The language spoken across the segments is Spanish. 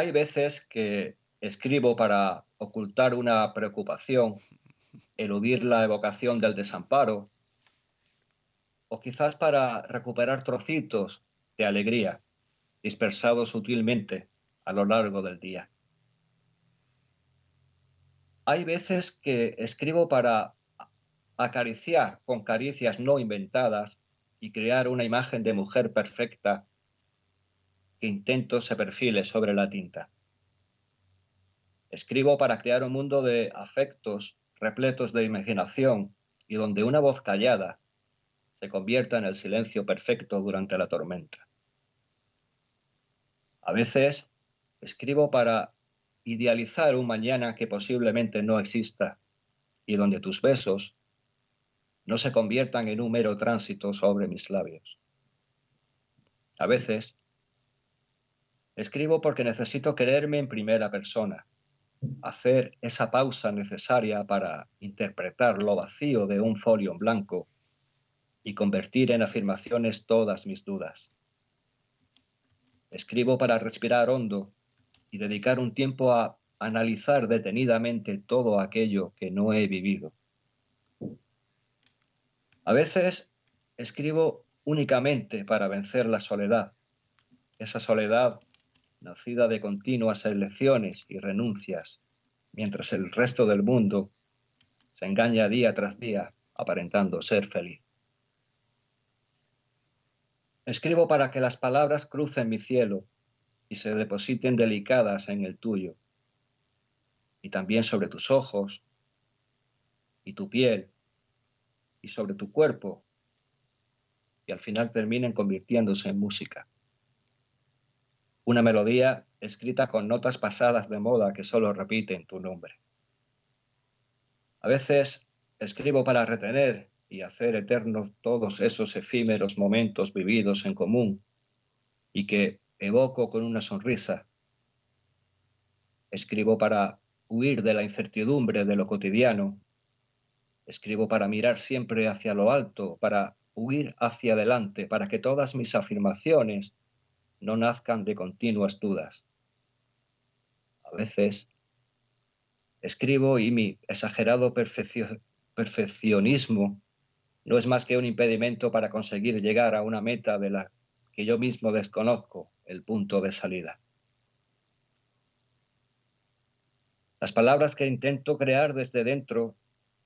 Hay veces que escribo para ocultar una preocupación, eludir la evocación del desamparo, o quizás para recuperar trocitos de alegría dispersados sutilmente a lo largo del día. Hay veces que escribo para acariciar con caricias no inventadas y crear una imagen de mujer perfecta intento se perfile sobre la tinta. Escribo para crear un mundo de afectos repletos de imaginación y donde una voz callada se convierta en el silencio perfecto durante la tormenta. A veces escribo para idealizar un mañana que posiblemente no exista y donde tus besos no se conviertan en un mero tránsito sobre mis labios. A veces escribo porque necesito quererme en primera persona, hacer esa pausa necesaria para interpretar lo vacío de un folio en blanco y convertir en afirmaciones todas mis dudas. Escribo para respirar hondo y dedicar un tiempo a analizar detenidamente todo aquello que no he vivido. A veces escribo únicamente para vencer la soledad, esa soledad nacida de continuas elecciones y renuncias, mientras el resto del mundo se engaña día tras día aparentando ser feliz. Escribo para que las palabras crucen mi cielo y se depositen delicadas en el tuyo, y también sobre tus ojos y tu piel y sobre tu cuerpo, y al final terminen convirtiéndose en música. Una melodía escrita con notas pasadas de moda que solo repiten tu nombre. A veces escribo para retener y hacer eternos todos esos efímeros momentos vividos en común y que evoco con una sonrisa. Escribo para huir de la incertidumbre de lo cotidiano. Escribo para mirar siempre hacia lo alto, para huir hacia adelante, para que todas mis afirmaciones no nazcan de continuas dudas. A veces escribo y mi exagerado perfeccionismo no es más que un impedimento para conseguir llegar a una meta de la que yo mismo desconozco el punto de salida. Las palabras que intento crear desde dentro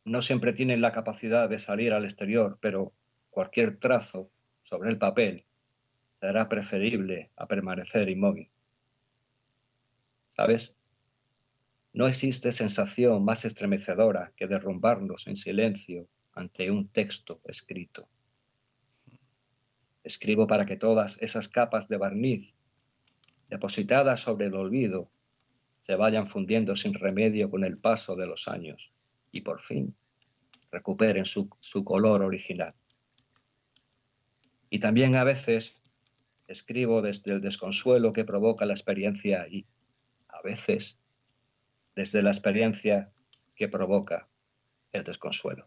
no siempre tienen la capacidad de salir al exterior, pero cualquier trazo sobre el papel será preferible a permanecer inmóvil. ¿Sabes? No existe sensación más estremecedora que derrumbarnos en silencio ante un texto escrito. Escribo para que todas esas capas de barniz depositadas sobre el olvido se vayan fundiendo sin remedio con el paso de los años y por fin recuperen su, su color original. Y también a veces escribo desde el desconsuelo que provoca la experiencia y a veces desde la experiencia que provoca el desconsuelo.